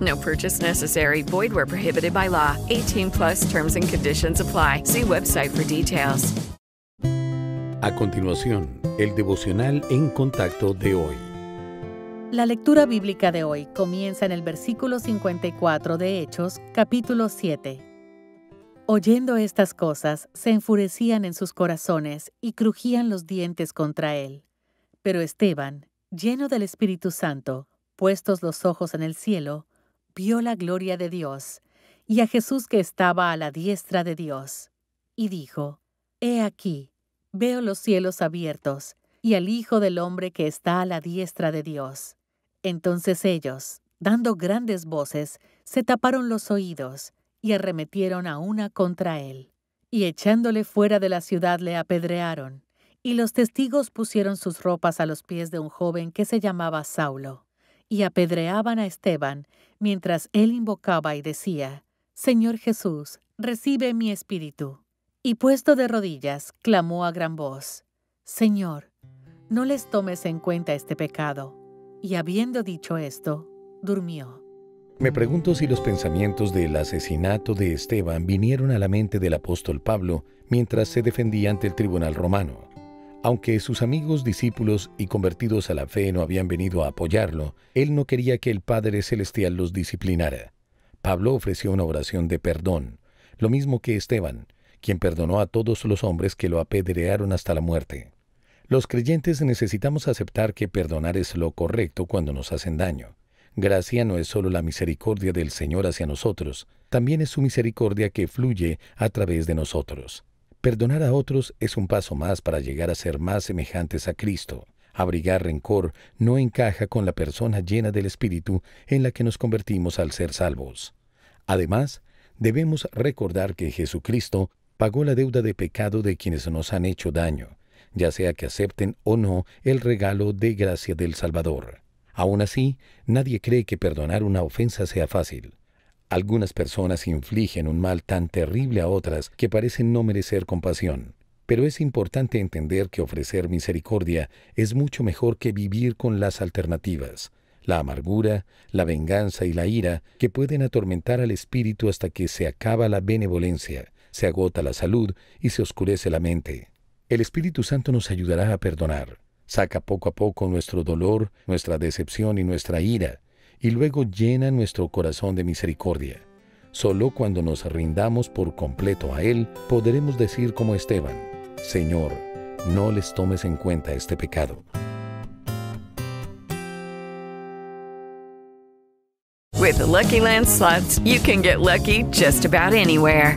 No purchase necessary. Void where prohibited by law. 18 plus terms and conditions apply. See website for details. A continuación, el devocional en contacto de hoy. La lectura bíblica de hoy comienza en el versículo 54 de Hechos, capítulo 7. Oyendo estas cosas, se enfurecían en sus corazones y crujían los dientes contra él. Pero Esteban, lleno del Espíritu Santo, puestos los ojos en el cielo, vio la gloria de Dios y a Jesús que estaba a la diestra de Dios, y dijo, He aquí, veo los cielos abiertos y al Hijo del Hombre que está a la diestra de Dios. Entonces ellos, dando grandes voces, se taparon los oídos y arremetieron a una contra él, y echándole fuera de la ciudad le apedrearon, y los testigos pusieron sus ropas a los pies de un joven que se llamaba Saulo, y apedreaban a Esteban mientras él invocaba y decía, Señor Jesús, recibe mi espíritu. Y puesto de rodillas, clamó a gran voz, Señor, no les tomes en cuenta este pecado. Y habiendo dicho esto, durmió. Me pregunto si los pensamientos del asesinato de Esteban vinieron a la mente del apóstol Pablo mientras se defendía ante el tribunal romano. Aunque sus amigos, discípulos y convertidos a la fe no habían venido a apoyarlo, él no quería que el Padre Celestial los disciplinara. Pablo ofreció una oración de perdón, lo mismo que Esteban, quien perdonó a todos los hombres que lo apedrearon hasta la muerte. Los creyentes necesitamos aceptar que perdonar es lo correcto cuando nos hacen daño. Gracia no es solo la misericordia del Señor hacia nosotros, también es su misericordia que fluye a través de nosotros. Perdonar a otros es un paso más para llegar a ser más semejantes a Cristo. Abrigar rencor no encaja con la persona llena del Espíritu en la que nos convertimos al ser salvos. Además, debemos recordar que Jesucristo pagó la deuda de pecado de quienes nos han hecho daño, ya sea que acepten o no el regalo de gracia del Salvador. Aún así, nadie cree que perdonar una ofensa sea fácil. Algunas personas infligen un mal tan terrible a otras que parecen no merecer compasión. Pero es importante entender que ofrecer misericordia es mucho mejor que vivir con las alternativas, la amargura, la venganza y la ira que pueden atormentar al espíritu hasta que se acaba la benevolencia, se agota la salud y se oscurece la mente. El Espíritu Santo nos ayudará a perdonar. Saca poco a poco nuestro dolor, nuestra decepción y nuestra ira, y luego llena nuestro corazón de misericordia. Solo cuando nos rindamos por completo a Él podremos decir como Esteban, Señor, no les tomes en cuenta este pecado. With Lucky Land slots, you can get lucky just about anywhere.